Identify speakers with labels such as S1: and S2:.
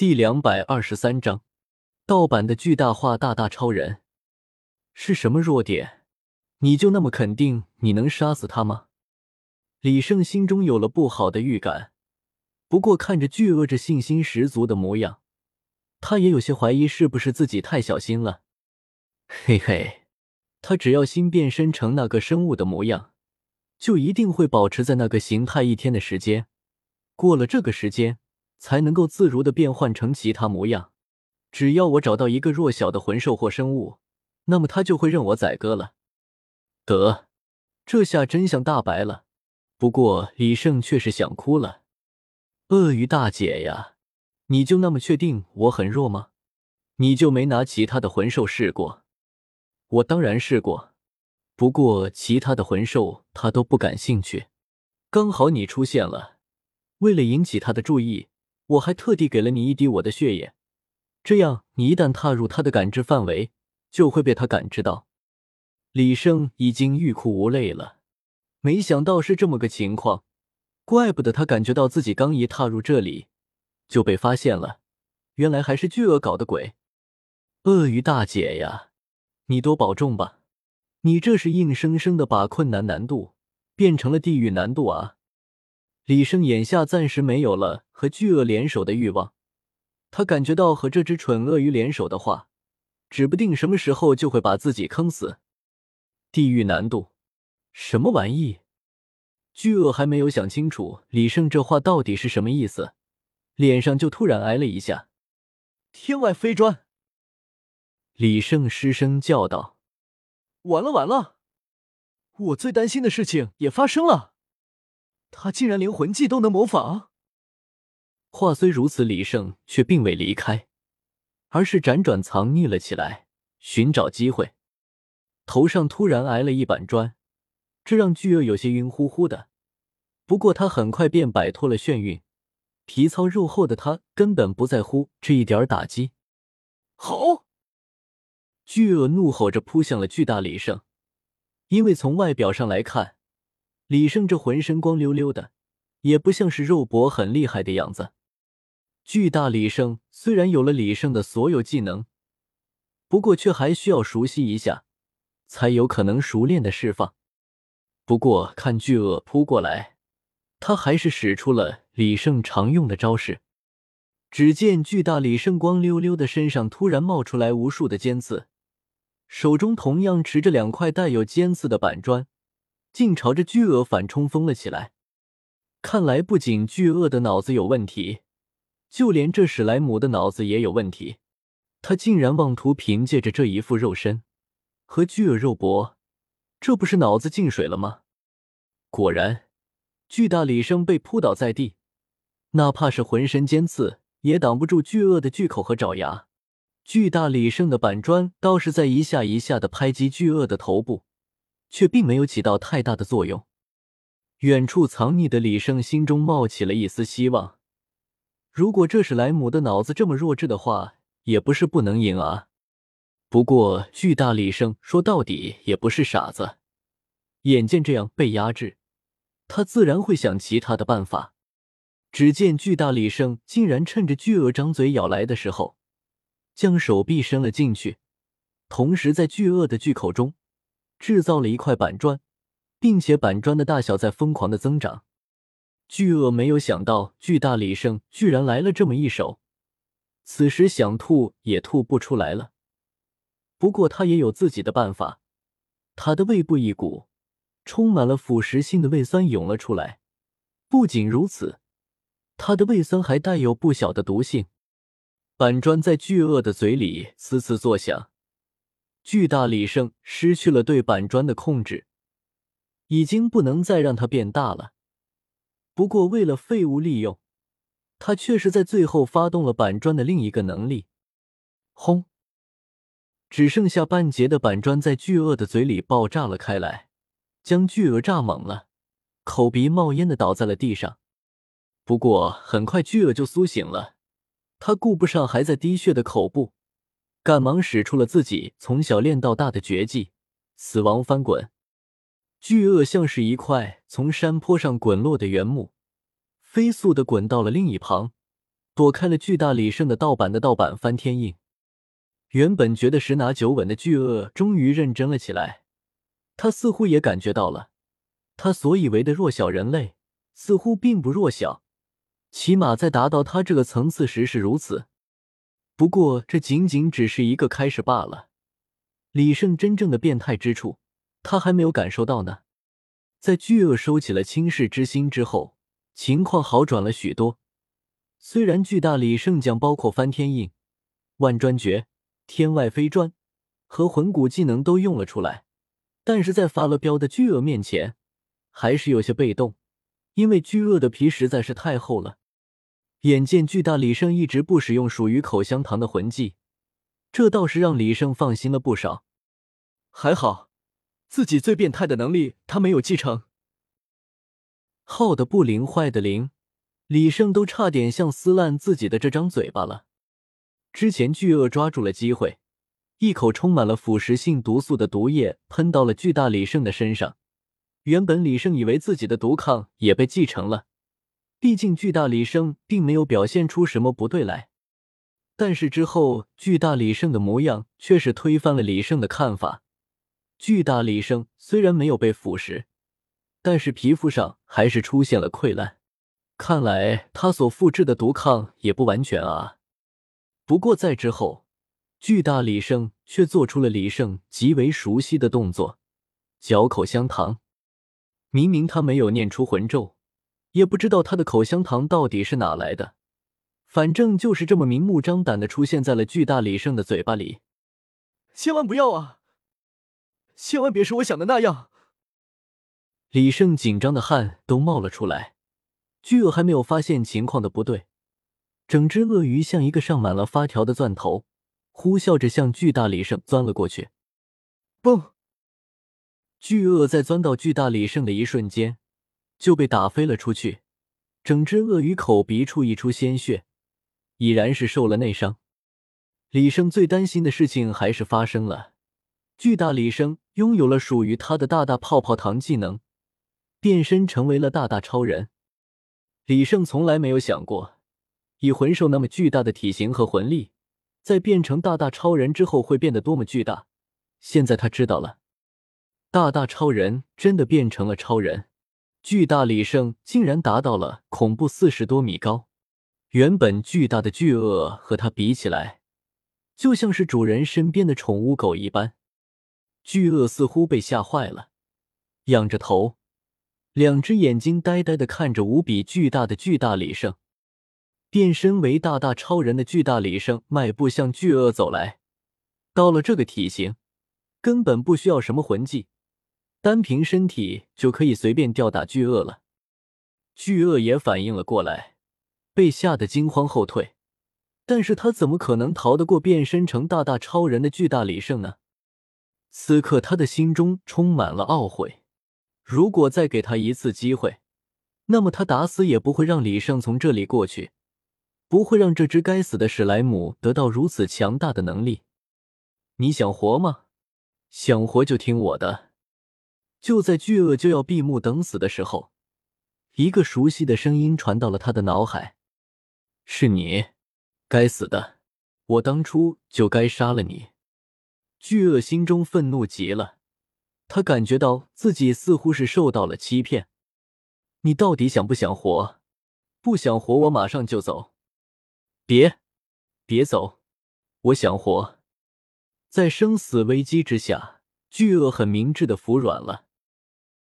S1: 第两百二十三章，盗版的巨大化大大超人是什么弱点？你就那么肯定你能杀死他吗？李胜心中有了不好的预感，不过看着巨鳄这信心十足的模样，他也有些怀疑是不是自己太小心了。嘿嘿，他只要心变身成那个生物的模样，就一定会保持在那个形态一天的时间。过了这个时间，才能够自如的变换成其他模样。只要我找到一个弱小的魂兽或生物，那么他就会认我宰割了。得，这下真相大白了。不过李胜却是想哭了。鳄鱼大姐呀，你就那么确定我很弱吗？你就没拿其他的魂兽试过？我当然试过，不过其他的魂兽他都不感兴趣。刚好你出现了。为了引起他的注意，我还特地给了你一滴我的血液，这样你一旦踏入他的感知范围，就会被他感知到。李胜已经欲哭无泪了，没想到是这么个情况，怪不得他感觉到自己刚一踏入这里就被发现了，原来还是巨鳄搞的鬼。鳄鱼大姐呀，你多保重吧，你这是硬生生的把困难难度变成了地狱难度啊！李胜眼下暂时没有了和巨鳄联手的欲望，他感觉到和这只蠢鳄鱼联手的话，指不定什么时候就会把自己坑死。地狱难度，什么玩意？巨鳄还没有想清楚李胜这话到底是什么意思，脸上就突然挨了一下。
S2: 天外飞砖！
S1: 李胜失声叫道：“
S2: 完了完了，我最担心的事情也发生了。”他竟然连魂技都能模仿。
S1: 话虽如此，李胜却并未离开，而是辗转藏匿了起来，寻找机会。头上突然挨了一板砖，这让巨鳄有些晕乎乎的。不过他很快便摆脱了眩晕，皮糙肉厚的他根本不在乎这一点打击。
S2: 吼！
S1: 巨鳄怒吼着扑向了巨大李胜，因为从外表上来看。李胜这浑身光溜溜的，也不像是肉搏很厉害的样子。巨大李胜虽然有了李胜的所有技能，不过却还需要熟悉一下，才有可能熟练的释放。不过看巨鳄扑过来，他还是使出了李胜常用的招式。只见巨大李胜光溜溜的身上突然冒出来无数的尖刺，手中同样持着两块带有尖刺的板砖。竟朝着巨鳄反冲锋了起来。看来不仅巨鳄的脑子有问题，就连这史莱姆的脑子也有问题。他竟然妄图凭借着这一副肉身和巨鳄肉搏，这不是脑子进水了吗？果然，巨大李胜被扑倒在地，哪怕是浑身尖刺，也挡不住巨鳄的巨口和爪牙。巨大李胜的板砖倒是在一下一下的拍击巨鳄的头部。却并没有起到太大的作用。远处藏匿的李胜心中冒起了一丝希望。如果这史莱姆的脑子这么弱智的话，也不是不能赢啊。不过巨大李胜说到底也不是傻子，眼见这样被压制，他自然会想其他的办法。只见巨大李胜竟然趁着巨鳄张嘴咬来的时候，将手臂伸了进去，同时在巨鳄的巨口中。制造了一块板砖，并且板砖的大小在疯狂的增长。巨鳄没有想到，巨大李胜居然来了这么一手，此时想吐也吐不出来了。不过他也有自己的办法，他的胃部一股充满了腐蚀性的胃酸涌了出来。不仅如此，他的胃酸还带有不小的毒性。板砖在巨鳄的嘴里呲呲作响。巨大李胜失去了对板砖的控制，已经不能再让它变大了。不过为了废物利用，他却是在最后发动了板砖的另一个能力。轰！只剩下半截的板砖在巨鳄的嘴里爆炸了开来，将巨鳄炸懵了，口鼻冒烟的倒在了地上。不过很快巨鳄就苏醒了，他顾不上还在滴血的口部。赶忙使出了自己从小练到大的绝技——死亡翻滚。巨鳄像是一块从山坡上滚落的原木，飞速的滚到了另一旁，躲开了巨大李胜的盗版的盗版翻天印。原本觉得十拿九稳的巨鳄，终于认真了起来。他似乎也感觉到了，他所以为的弱小人类，似乎并不弱小，起码在达到他这个层次时是如此。不过，这仅仅只是一个开始罢了。李胜真正的变态之处，他还没有感受到呢。在巨鳄收起了轻视之心之后，情况好转了许多。虽然巨大李胜将包括翻天印、万砖诀。天外飞砖和魂骨技能都用了出来，但是在发了飙的巨鳄面前，还是有些被动，因为巨鳄的皮实在是太厚了。眼见巨大李胜一直不使用属于口香糖的魂技，这倒是让李胜放心了不少。
S2: 还好，自己最变态的能力他没有继承。
S1: 耗的不灵，坏的灵，李胜都差点像撕烂自己的这张嘴巴了。之前巨鳄抓住了机会，一口充满了腐蚀性毒素的毒液喷到了巨大李胜的身上。原本李胜以为自己的毒抗也被继承了，毕竟巨大李胜并没有表现出什么不对来。但是之后巨大李胜的模样却是推翻了李胜的看法。巨大李胜虽然没有被腐蚀，但是皮肤上还是出现了溃烂，看来他所复制的毒抗也不完全啊。不过在之后，巨大李胜却做出了李胜极为熟悉的动作——嚼口香糖。明明他没有念出魂咒，也不知道他的口香糖到底是哪来的，反正就是这么明目张胆的出现在了巨大李胜的嘴巴里。
S2: 千万不要啊！千万别是我想的那样！
S1: 李胜紧张的汗都冒了出来。巨鳄还没有发现情况的不对。整只鳄鱼像一个上满了发条的钻头，呼啸着向巨大李胜钻了过去。
S2: 嘣！
S1: 巨鳄在钻到巨大李胜的一瞬间，就被打飞了出去。整只鳄鱼口鼻处溢出鲜血，已然是受了内伤。李胜最担心的事情还是发生了：巨大李胜拥有了属于他的大大泡泡糖技能，变身成为了大大超人。李胜从来没有想过。以魂兽那么巨大的体型和魂力，在变成大大超人之后会变得多么巨大？现在他知道了，大大超人真的变成了超人。巨大李胜竟然达到了恐怖四十多米高，原本巨大的巨鳄和它比起来，就像是主人身边的宠物狗一般。巨鳄似乎被吓坏了，仰着头，两只眼睛呆呆的看着无比巨大的巨大李胜。变身为大大超人的巨大李胜迈步向巨鳄走来，到了这个体型，根本不需要什么魂技，单凭身体就可以随便吊打巨鳄了。巨鳄也反应了过来，被吓得惊慌后退，但是他怎么可能逃得过变身成大大超人的巨大李胜呢？此刻他的心中充满了懊悔，如果再给他一次机会，那么他打死也不会让李胜从这里过去。不会让这只该死的史莱姆得到如此强大的能力。你想活吗？想活就听我的。就在巨鳄就要闭目等死的时候，一个熟悉的声音传到了他的脑海：“是你，该死的！我当初就该杀了你。”巨鳄心中愤怒极了，他感觉到自己似乎是受到了欺骗。你到底想不想活？不想活，我马上就走。别，别走！我想活。在生死危机之下，巨鳄很明智的服软了。